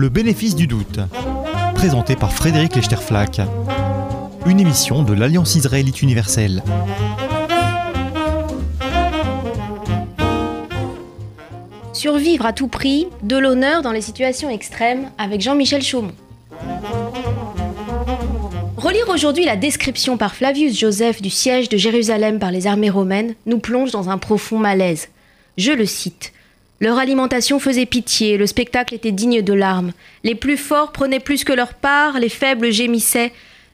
Le bénéfice du doute, présenté par Frédéric Lechterflack. Une émission de l'Alliance israélite universelle. Survivre à tout prix, de l'honneur dans les situations extrêmes avec Jean-Michel Chaumont. Relire aujourd'hui la description par Flavius Joseph du siège de Jérusalem par les armées romaines nous plonge dans un profond malaise. Je le cite. Leur alimentation faisait pitié, le spectacle était digne de larmes. Les plus forts prenaient plus que leur part, les faibles gémissaient.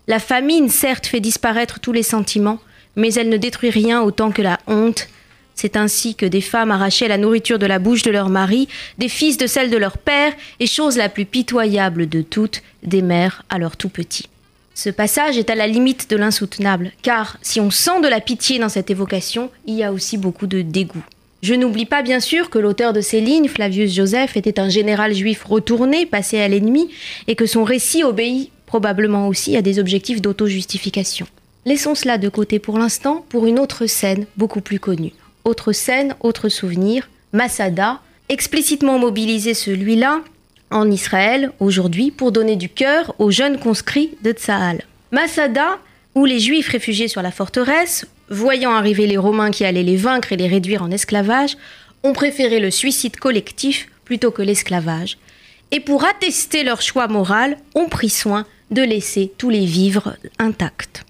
La famine, certes, fait disparaître tous les sentiments, mais elle ne détruit rien autant que la honte. C'est ainsi que des femmes arrachaient la nourriture de la bouche de leur mari, des fils de celle de leur père, et chose la plus pitoyable de toutes, des mères à leurs tout petits. Ce passage est à la limite de l'insoutenable, car si on sent de la pitié dans cette évocation, il y a aussi beaucoup de dégoût. Je n'oublie pas bien sûr que l'auteur de ces lignes, Flavius Joseph, était un général juif retourné, passé à l'ennemi, et que son récit obéit probablement aussi à des objectifs d'auto-justification. Laissons cela de côté pour l'instant pour une autre scène beaucoup plus connue. Autre scène, autre souvenir, Masada, explicitement mobilisé celui-là en Israël aujourd'hui pour donner du cœur aux jeunes conscrits de Tsahal. Masada, où les Juifs réfugiés sur la forteresse, voyant arriver les Romains qui allaient les vaincre et les réduire en esclavage, ont préféré le suicide collectif plutôt que l'esclavage. Et pour attester leur choix moral, ont pris soin de laisser tous les vivres intacts.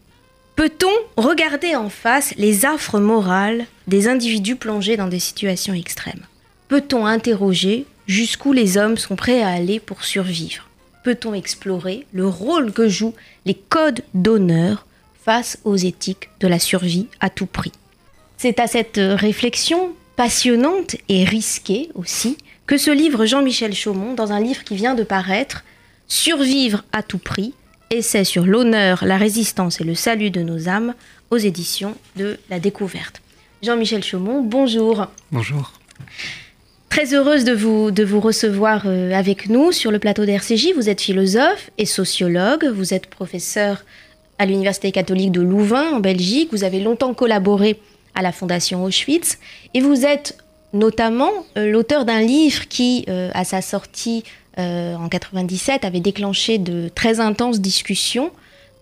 Peut-on regarder en face les affres morales des individus plongés dans des situations extrêmes? Peut-on interroger jusqu'où les hommes sont prêts à aller pour survivre? Peut-on explorer le rôle que jouent les codes d'honneur face aux éthiques de la survie à tout prix. C'est à cette réflexion passionnante et risquée aussi que se livre Jean-Michel Chaumont dans un livre qui vient de paraître Survivre à tout prix, essai sur l'honneur, la résistance et le salut de nos âmes aux éditions de La Découverte. Jean-Michel Chaumont, bonjour. Bonjour. Très heureuse de vous, de vous recevoir euh, avec nous sur le plateau d'RCJ. Vous êtes philosophe et sociologue, vous êtes professeur à l'Université catholique de Louvain en Belgique. Vous avez longtemps collaboré à la Fondation Auschwitz et vous êtes notamment euh, l'auteur d'un livre qui, euh, à sa sortie euh, en 97, avait déclenché de très intenses discussions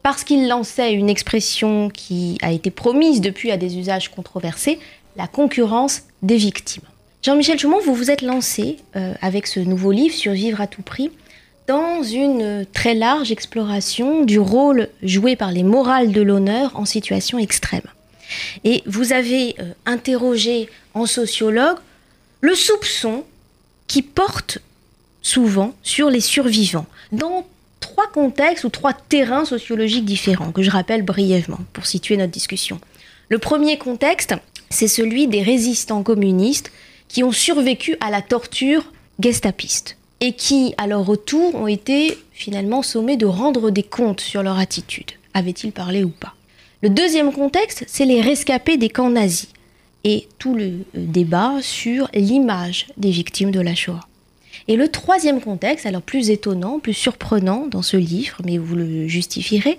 parce qu'il lançait une expression qui a été promise depuis à des usages controversés, la concurrence des victimes. Jean-Michel Chaumont, vous vous êtes lancé avec ce nouveau livre, Survivre à tout prix, dans une très large exploration du rôle joué par les morales de l'honneur en situation extrême. Et vous avez euh, interrogé en sociologue le soupçon qui porte souvent sur les survivants, dans trois contextes ou trois terrains sociologiques différents, que je rappelle brièvement pour situer notre discussion. Le premier contexte, c'est celui des résistants communistes qui ont survécu à la torture gestapiste et qui, à leur retour, ont été finalement sommés de rendre des comptes sur leur attitude. Avaient-ils parlé ou pas? Le deuxième contexte, c'est les rescapés des camps nazis et tout le euh, débat sur l'image des victimes de la Shoah. Et le troisième contexte, alors plus étonnant, plus surprenant dans ce livre, mais vous le justifierez,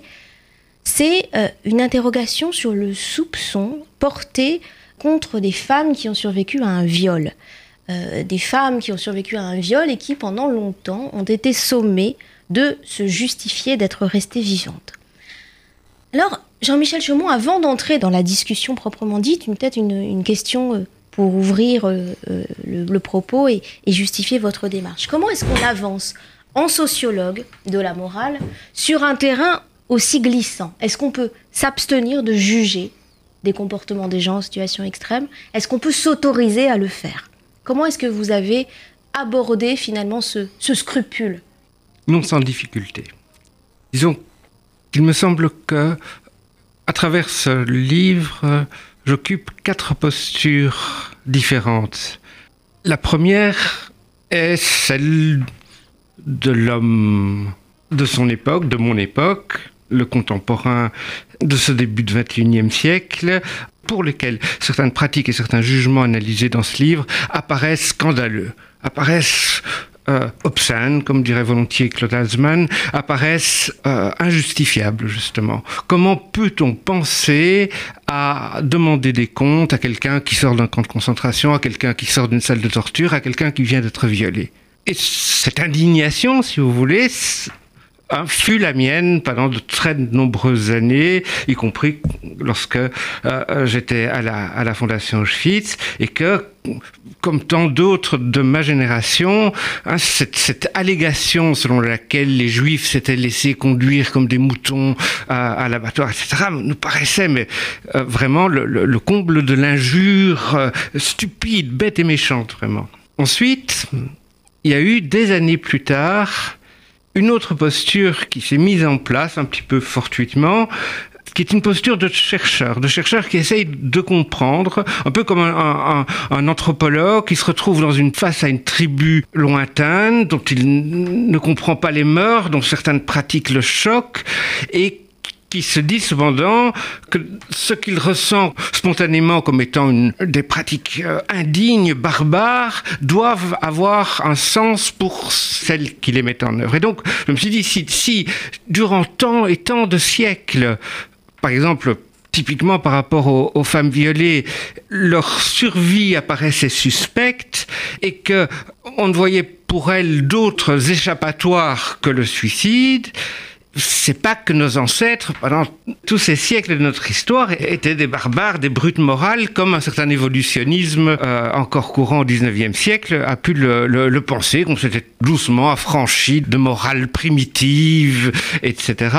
c'est euh, une interrogation sur le soupçon porté contre des femmes qui ont survécu à un viol. Euh, des femmes qui ont survécu à un viol et qui, pendant longtemps, ont été sommées de se justifier d'être restées vivantes. Alors, Jean-Michel Chaumont, avant d'entrer dans la discussion proprement dite, peut-être une, question euh, pour ouvrir euh, le, propos et, et, justifier votre démarche. Comment est-ce qu'on avance en sociologue de la morale sur un terrain aussi glissant? Est-ce qu'on peut s'abstenir de juger des comportements des gens en situation extrême? Est-ce qu'on peut s'autoriser à le faire? Comment est-ce que vous avez abordé finalement ce, scrupule Non sans difficulté. Disons qu'il me semble que, à travers ce livre, j'occupe quatre postures différentes. La première est celle de l'homme de son époque, de mon époque, le contemporain de ce début du XXIe siècle, pour lesquels certaines pratiques et certains jugements analysés dans ce livre apparaissent scandaleux, apparaissent euh, obscènes, comme dirait volontiers Claude Alzman, apparaissent euh, injustifiables, justement. Comment peut-on penser à demander des comptes à quelqu'un qui sort d'un camp de concentration, à quelqu'un qui sort d'une salle de torture, à quelqu'un qui vient d'être violé? Et cette indignation, si vous voulez, fut la mienne pendant de très nombreuses années, y compris lorsque euh, euh, j'étais à la, à la Fondation Auschwitz, et que, comme tant d'autres de ma génération, hein, cette, allégation selon laquelle les Juifs s'étaient laissés conduire comme des moutons à, l'abattoir, etc., nous paraissait mais, euh, vraiment le, comble de l'injure stupide, bête et méchante, vraiment. Ensuite, il y a eu des années plus tard, une autre posture qui s'est mise en place un petit peu fortuitement, qui est une posture de chercheur, de chercheur qui essaye de comprendre, un peu comme un, anthropologue qui se retrouve dans une face à une tribu lointaine dont il ne comprend pas les mœurs, dont certaines pratiques le choquent, et qui se dit cependant que ce qu'il ressent spontanément comme étant des pratiques euh, indignes, barbares, doivent avoir un sens pour celles qui les mettent en œuvre. Et donc, je me suis dit, si, si durant tant et tant de siècles, par exemple, typiquement par rapport aux, aux, femmes violées, leur survie apparaissait suspecte et que on ne voyait pour elles d'autres échappatoires que le suicide, c'est pas que nos ancêtres, pendant tous ces siècles de notre histoire, étaient des barbares, des brutes morales, comme un certain évolutionnisme euh, encore courant au 19e siècle a pu le, le, le penser, qu'on s'était doucement affranchi de morale primitive, etc.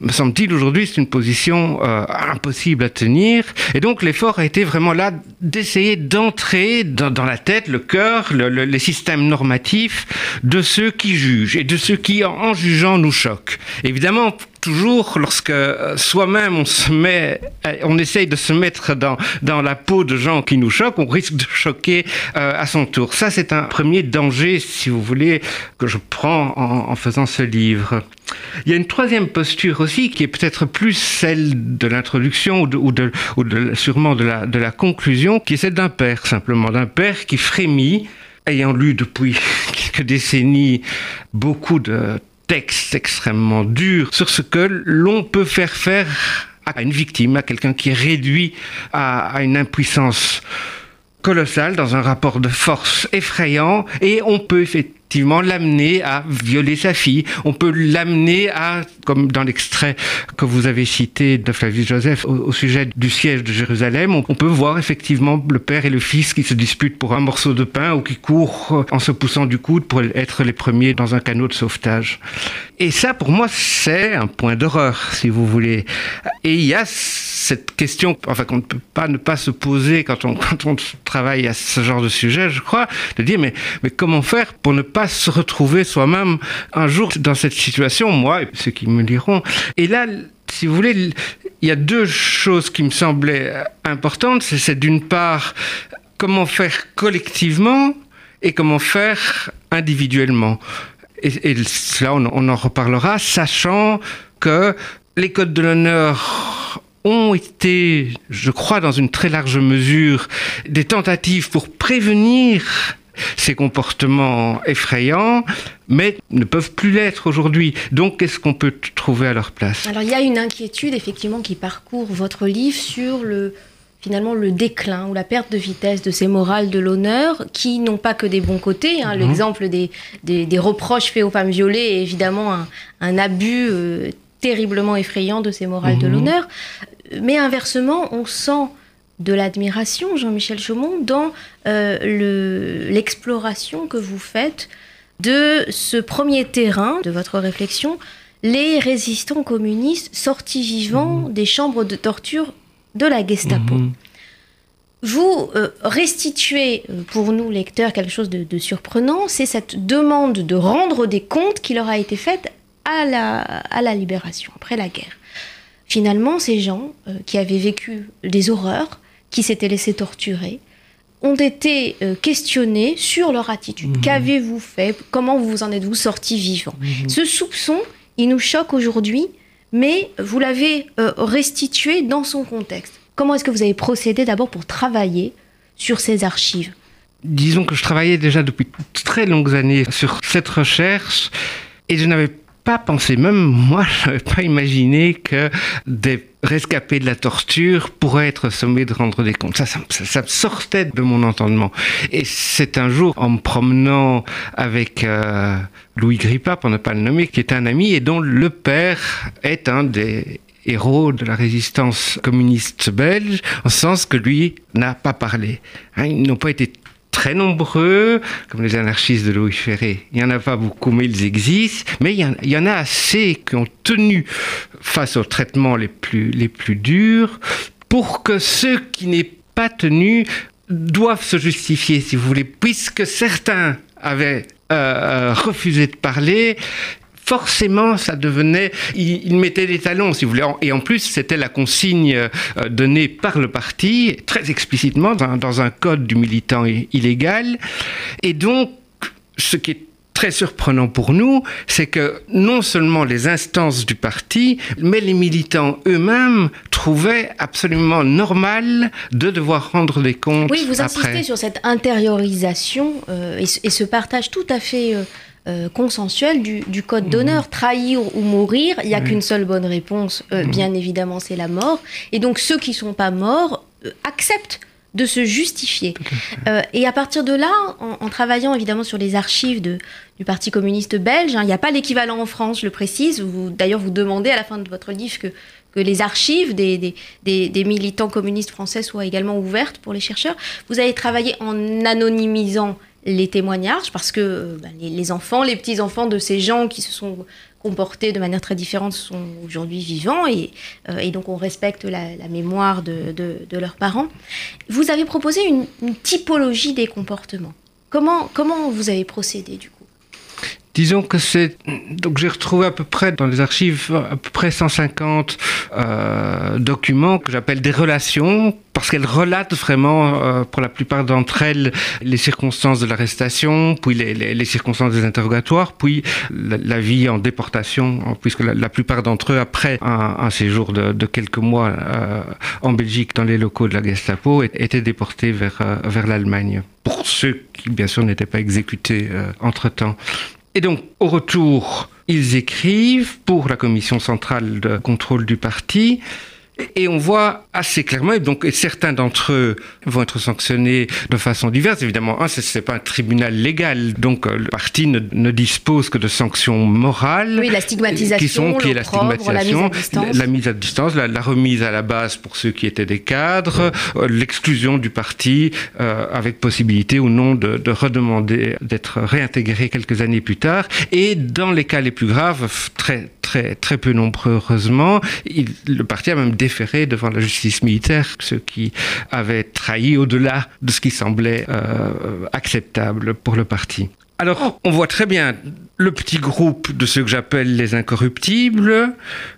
Me semble-t-il, aujourd'hui, c'est une position euh, impossible à tenir. Et donc, l'effort a été vraiment là d'essayer d'entrer dans, dans, la tête, le cœur, le, le, les systèmes normatifs de ceux qui jugent et de ceux qui, en jugeant, nous choquent. Évidemment, toujours lorsque euh, soi-même met, on essaye de se mettre dans, la peau de gens qui nous choquent, on risque de choquer euh, à son tour. Ça, c'est un premier danger, si vous voulez, que je prends en, faisant ce livre. Il y a une troisième posture aussi qui est peut-être plus celle de l'introduction ou, sûrement de la conclusion, qui est celle d'un père, simplement, d'un père qui frémit ayant lu depuis quelques décennies beaucoup de texte extrêmement dur sur ce que l'on peut faire faire à une victime, à quelqu'un qui est réduit à, une impuissance colossale dans un rapport de force effrayant. Et on peut l'amener à violer sa fille. On peut l'amener à, comme dans l'extrait que vous avez cité de Flavius Joseph au, sujet du siège de Jérusalem, on, on, peut voir effectivement le père et le fils qui se disputent pour un morceau de pain ou qui courent en se poussant du coude pour être les premiers dans un canot de sauvetage. Et ça, pour moi, c'est un point d'horreur, si vous voulez. Et il y a cette question, enfin, qu'on ne peut pas ne pas se poser quand on, quand on travaille à ce genre de sujet, je crois, de dire, mais, mais comment faire pour ne pas se retrouver soi-même un jour dans cette situation, moi et ceux qui me liront. Et là, si vous voulez, il y a deux choses qui me semblaient importantes. C'est d'une part, comment faire collectivement et comment faire individuellement et, et là on, on en reparlera, sachant que les codes de l'honneur ont été, je crois, dans une très large mesure, des tentatives pour prévenir ces comportements effrayants, mais ne peuvent plus l'être aujourd'hui. Donc, qu'est-ce qu'on peut trouver à leur place? Alors, il y a une inquiétude, effectivement, qui parcourt votre livre sur le, finalement le déclin ou la perte de vitesse de ces morales de l'honneur qui n'ont pas que des bons côtés. Hein. Mmh. L'exemple des, des, des, reproches faits aux femmes violées est évidemment un, un abus euh, terriblement effrayant de ces morales mmh. de l'honneur. Mais inversement, on sent de l'admiration, Jean-Michel Chaumont, dans euh, l'exploration le, que vous faites de ce premier terrain de votre réflexion, les résistants communistes sortis vivants mmh. des chambres de torture de la Gestapo. Mmh. Vous euh, restituez euh, pour nous, lecteurs, quelque chose de, de surprenant, c'est cette demande de rendre des comptes qui leur a été faite à la, à la libération, après la guerre. Finalement, ces gens euh, qui avaient vécu des horreurs, qui s'étaient laissés torturer, ont été euh, questionnés sur leur attitude. Mmh. Qu'avez-vous fait? Comment vous en êtes-vous sorti vivant? Mmh. Ce soupçon, il nous choque aujourd'hui, mais vous l'avez euh, restitué dans son contexte. Comment est-ce que vous avez procédé d'abord pour travailler sur ces archives? Disons que je travaillais déjà depuis très longues années sur cette recherche et je n'avais pas pensé, même moi, je n'avais pas imaginé que des rescapés de la torture pourraient être sommés de rendre des comptes. Ça, ça, sortait de mon entendement. Et c'est un jour, en me promenant avec euh, Louis Grippa, pour ne pas le nommer, qui est un ami et dont le père est un des héros de la résistance communiste belge, en sens que lui n'a pas parlé. Hein, ils n'ont pas été très nombreux, comme les anarchistes de Louis Ferré. Il n'y en a pas beaucoup, mais ils existent. Mais il y, en, a assez qui ont tenu face aux traitements les plus, les plus durs pour que ceux qui n'aient pas tenu doivent se justifier, si vous voulez, puisque certains avaient euh, euh, refusé de parler forcément, ça devenait, il, mettait des talons, si vous voulez. Et en plus, c'était la consigne euh, donnée par le parti, très explicitement, dans, un code du militant illégal. Et donc, ce qui est très surprenant pour nous, c'est que non seulement les instances du parti, mais les militants eux-mêmes trouvaient absolument normal de devoir rendre des comptes. Oui, vous insistez sur cette intériorisation euh, et, ce partage tout à fait euh, euh, consensuel du, code mmh. d'honneur. Trahir ou mourir, il n'y a qu'une seule bonne réponse, euh, mmh. bien évidemment, c'est la mort. Et donc ceux qui ne sont pas morts euh, acceptent de se justifier. et à partir de là, en, travaillant évidemment sur les archives de, du Parti communiste belge, hein, il n'y a pas l'équivalent en France, je le précise. D'ailleurs, vous demandez à la fin de votre livre que, que les archives des, des, des, des, militants communistes français soient également ouvertes pour les chercheurs. Vous avez travaillé en anonymisant les témoignages, parce que euh, bah, les, enfants, les petits-enfants de ces gens qui se sont comportés de manière très différente sont aujourd'hui vivants, et, euh, donc on respecte la, mémoire de, leurs parents. Vous avez proposé une, typologie des comportements. Comment, comment vous avez procédé du coup? Disons que c'est. Donc j'ai retrouvé à peu près dans les archives à peu près 150 euh, documents que j'appelle des relations, parce qu'elles relatent vraiment, euh, pour la plupart d'entre elles, les circonstances de l'arrestation, puis les, circonstances des interrogatoires, puis la, vie en déportation, puisque la, plupart d'entre eux, après un, séjour de, quelques mois euh, en Belgique dans les locaux de la Gestapo, étaient déportés vers, vers l'Allemagne. Pour ceux qui, bien sûr, n'étaient pas exécutés entre-temps. Et donc, au retour, ils écrivent pour la commission centrale de contrôle du parti et on voit assez clairement, et donc certains d'entre eux vont être sanctionnés de façon diverse. Évidemment, un, ce n'est pas un tribunal légal, donc euh, le parti ne, ne, dispose que de sanctions morales. Oui, la stigmatisation, qui sont, qui est la stigmatisation, la mise à distance, la, la, remise à la base pour ceux qui étaient des cadres, euh, l'exclusion du parti euh, avec possibilité ou non de, de redemander d'être réintégré quelques années plus tard. Et dans les cas les plus graves, très très très peu nombreux heureusement, il, le parti a même devant la justice militaire ceux qui avaient trahi au-delà de ce qui semblait euh, acceptable pour le parti. Alors, on voit très bien le petit groupe de ceux que j'appelle les incorruptibles,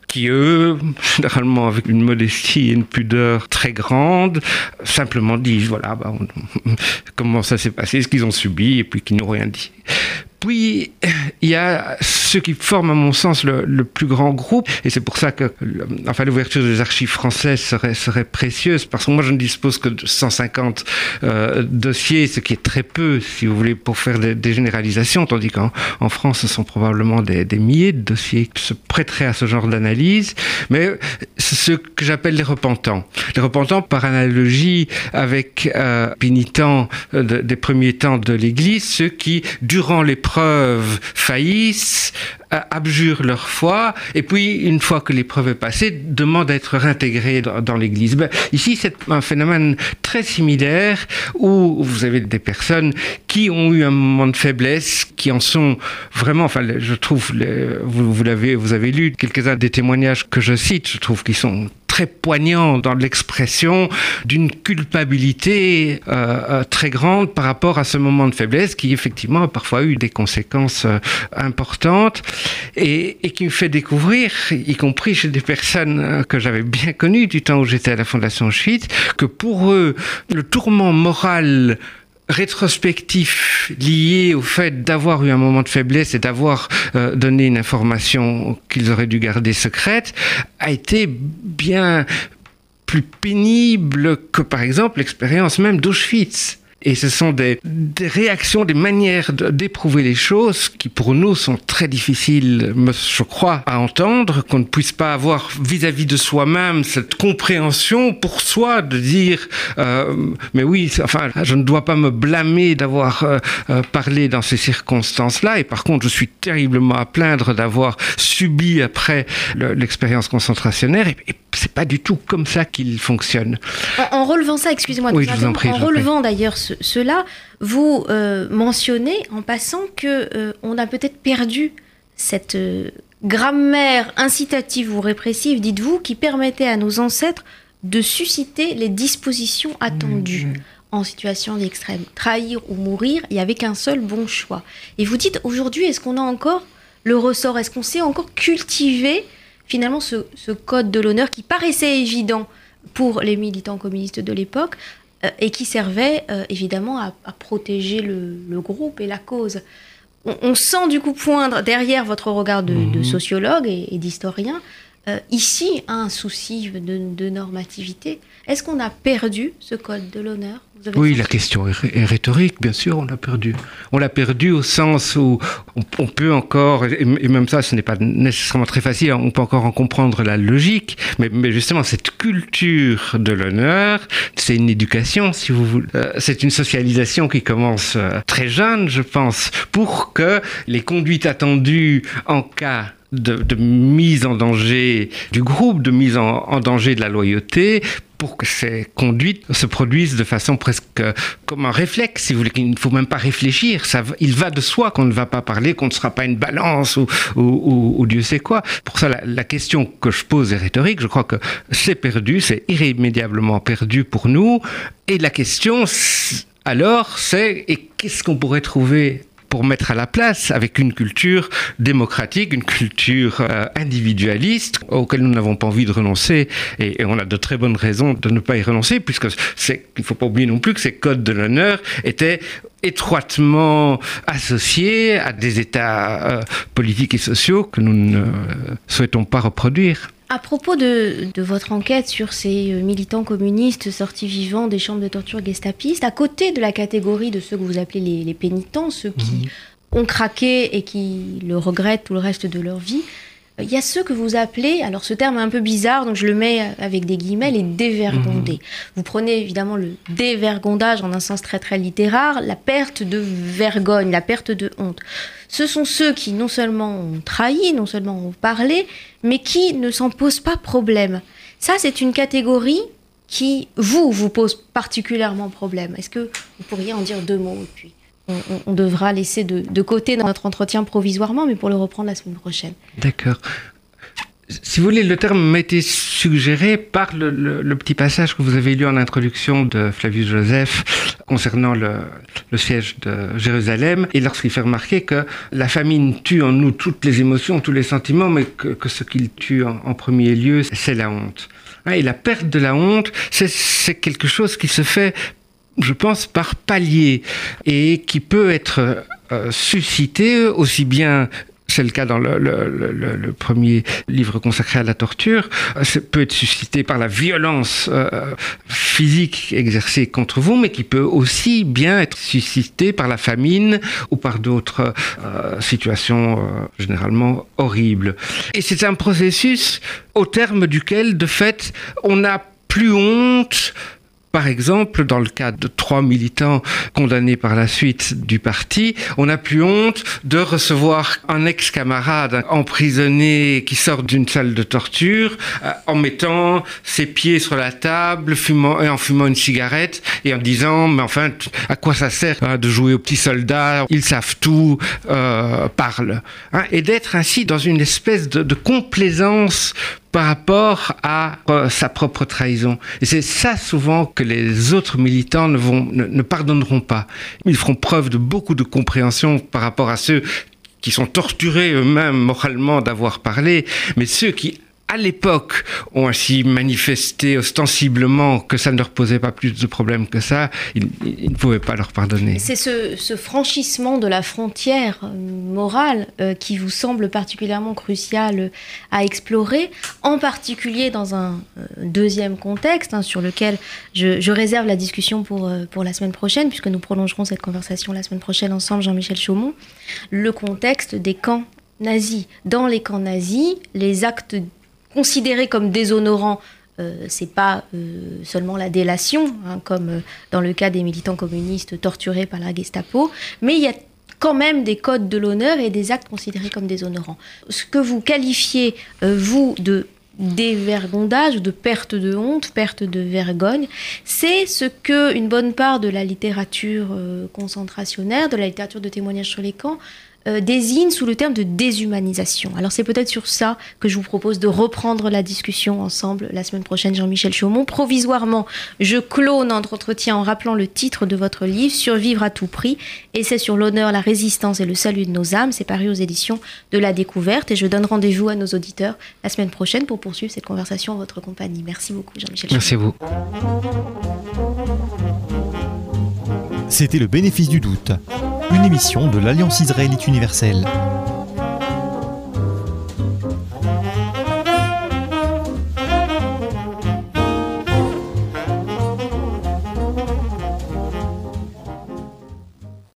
qui eux, généralement avec une modestie et une pudeur très grande, simplement disent, voilà, bah, comment ça s'est passé, ce qu'ils ont subi, et puis qui n'ont rien dit. Puis, il y a ceux qui forment, à mon sens, le, plus grand groupe, et c'est pour ça que enfin, l'ouverture des archives françaises serait, précieuse, parce que moi, je ne dispose que de 150 euh, dossiers, ce qui est très peu, si vous voulez, pour faire des, généralisations, tandis qu'en en France, ce sont probablement des, des, milliers de dossiers qui se prêteraient à ce genre d'analyse, mais c'est ce que j'appelle les repentants. Les repentants, par analogie avec euh, pénitents euh, des premiers temps de l'Église, ceux qui, durant les preuves faillissent, abjurent leur foi, et puis, une fois que l'épreuve est passée, demandent à être réintégrés dans, l'Église. Ben, ici, c'est un phénomène très similaire où vous avez des personnes qui ont eu un moment de faiblesse, qui en sont vraiment, enfin, je trouve, vous, vous l'avez, vous avez lu quelques-uns des témoignages que je cite, je trouve qu'ils sont très poignant dans l'expression d'une culpabilité euh, euh, très grande par rapport à ce moment de faiblesse qui effectivement a parfois eu des conséquences euh, importantes et, qui me fait découvrir, y compris chez des personnes que j'avais bien connues du temps où j'étais à la Fondation Schwitt, que pour eux, le tourment moral rétrospectif lié au fait d'avoir eu un moment de faiblesse et d'avoir euh, donné une information qu'ils auraient dû garder secrète a été bien plus pénible que par exemple l'expérience même d'Auschwitz Et ce sont des, des réactions, des manières d'éprouver les choses qui pour nous sont très difficiles, je crois, à entendre, qu'on ne puisse pas avoir vis-à-vis de soi-même cette compréhension pour soi de dire, euh, mais oui, enfin, je ne dois pas me blâmer d'avoir euh, euh, parlé dans ces circonstances-là. Et par contre, je suis terriblement à plaindre d'avoir subi après l'expérience concentrationnaire. C'est pas du tout comme ça qu'il fonctionne. En, relevant ça, excusez-moi, oui, en, en relevant d'ailleurs cela, vous euh, mentionnez en passant que euh, on a peut-être perdu cette euh, grammaire incitative ou répressive, dites-vous, qui permettait à nos ancêtres de susciter les dispositions attendues. Mmh, mmh. en situation d'extrême. Trahir ou mourir, il n'y avait qu'un seul bon choix. Et vous dites, aujourd'hui, est-ce qu'on a encore le ressort? Est-ce qu'on sait encore cultiver finalement ce, code de l'honneur qui paraissait évident pour les militants communistes de l'époque euh, et qui servait euh, évidemment à, protéger le, groupe et la cause. On, sent du coup poindre derrière votre regard de, mhm. sociologue et, d'historien euh, ici un souci de normativité. Est-ce qu'on a perdu ce code de l'honneur? Oui, la question est, rhétorique, bien sûr, on l'a perdu. On l'a perdu au sens où on, peut encore, et, même ça, ce n'est pas nécessairement très facile, on peut encore en comprendre la logique, mais, justement, cette culture de l'honneur, c'est une éducation, si vous voulez. Euh, c'est une socialisation qui commence euh, très jeune, je pense, pour que les conduites attendues en cas de, mise en danger du groupe, de mise en danger de la loyauté, pour que ces conduites se produisent de façon presque comme un réflexe, si vous voulez, qu'il ne faut même pas réfléchir. Ça, il va de soi qu'on ne va pas parler, qu'on ne sera pas une balance ou, ou, Dieu sait quoi. Pour ça, la, question que je pose est rhétorique. Je crois que c'est perdu, c'est irrémédiablement perdu pour nous. Et la question, alors, c'est et qu'est-ce qu'on pourrait trouver pour mettre à la place avec une culture démocratique, une culture euh, individualiste auquel nous n'avons pas envie de renoncer. Et, on a de très bonnes raisons de ne pas y renoncer puisque il faut pas oublier non plus que ces codes de l'honneur étaient étroitement associés à des états euh, politiques et sociaux que nous ne souhaitons pas reproduire. À propos de, votre enquête sur ces euh, militants communistes sortis vivants des chambres de torture gestapistes, à côté de la catégorie de ceux que vous appelez les, pénitents, ceux qui mhm. ont craqué et qui le regrettent tout le reste de leur vie, euh, il y a ceux que vous appelez, alors ce terme est un peu bizarre, donc je le mets avec des guillemets, les dévergondés. Mhm. Vous prenez évidemment le dévergondage en un sens très très littéraire, la perte de vergogne, la perte de honte ce sont ceux qui non seulement ont trahi, non seulement ont parlé, mais qui ne s'en posent pas problème. Ça, c'est une catégorie qui, vous, vous pose particulièrement problème. Est-ce que vous pourriez en dire deux mots puis on, devra laisser de, côté dans notre entretien provisoirement, mais pour le reprendre la semaine prochaine. D'accord si vous voulez, le terme m'a été suggéré par le, petit passage que vous avez lu en introduction de Flavius Joseph concernant le, siège de Jérusalem, et lorsqu'il fait remarquer que la famine tue en nous toutes les émotions, tous les sentiments, mais que, ce qu'il tue en, premier lieu, c'est la honte. Hein, et la perte de la honte, c'est quelque chose qui se fait je pense, par palier et qui peut être euh, suscité aussi bien c'est le cas dans le, premier livre consacré à la torture, ça peut être suscité par la violence euh, physique exercée contre vous, mais qui peut aussi bien être suscité par la famine ou par d'autres euh, situations euh, généralement horribles. Et c'est un processus au terme duquel, de fait, on n'a plus honte par exemple, dans le cas de trois militants condamnés par la suite du parti, on n'a plus honte de recevoir un ex-camarade emprisonné qui sort d'une salle de torture euh, en mettant ses pieds sur la table fumant, et en fumant une cigarette et en disant mais enfin à quoi ça sert hein, de jouer aux petits soldats? Ils savent tout, euh. Hein, et d'être ainsi dans une espèce de, de complaisance par rapport à euh, sa propre trahison. Et c'est ça souvent que les autres militants ne, vont, ne, pardonneront pas. Ils feront preuve de beaucoup de compréhension par rapport à ceux qui sont torturés eux-mêmes moralement d'avoir parlé, mais ceux qui à l'époque, ont ainsi manifesté ostensiblement que ça ne leur posait pas plus de problèmes que ça, ils, ne pouvaient pas leur pardonner. C'est ce, franchissement de la frontière euh, morale euh, qui vous semble particulièrement crucial à explorer, en particulier dans un deuxième contexte hein, sur lequel je, réserve la discussion pour, pour la semaine prochaine, puisque nous prolongerons cette conversation la semaine prochaine ensemble, Jean-Michel Chaumont, le contexte des camps nazis. Dans les camps nazis, les actes considérés comme déshonorants, euh, c'est pas euh, seulement la délation, hein, comme euh, dans le cas des militants communistes torturés par la Gestapo, mais il y a quand même des codes de l'honneur et des actes considérés comme déshonorants. Ce que vous qualifiez, vous, de dévergondage, de perte de honte, perte de vergogne, c'est ce que une bonne part de la littérature concentrationnaire, de la littérature de témoignage sur les camps, euh, désigne sous le terme de déshumanisation. Alors c'est peut-être sur ça que je vous propose de reprendre la discussion ensemble la semaine prochaine, Jean-Michel Chaumont. Provisoirement, je clôt notre entretien en rappelant le titre de votre livre, Survivre à tout prix, et c'est sur l'honneur, la résistance et le salut de nos âmes. C'est paru aux éditions de la découverte et je donne rendez-vous à nos auditeurs la semaine prochaine pour poursuivre cette conversation en votre compagnie. Merci beaucoup, Jean-Michel. Merci à vous. C'était le bénéfice du doute une émission de l'Alliance israélite universelle.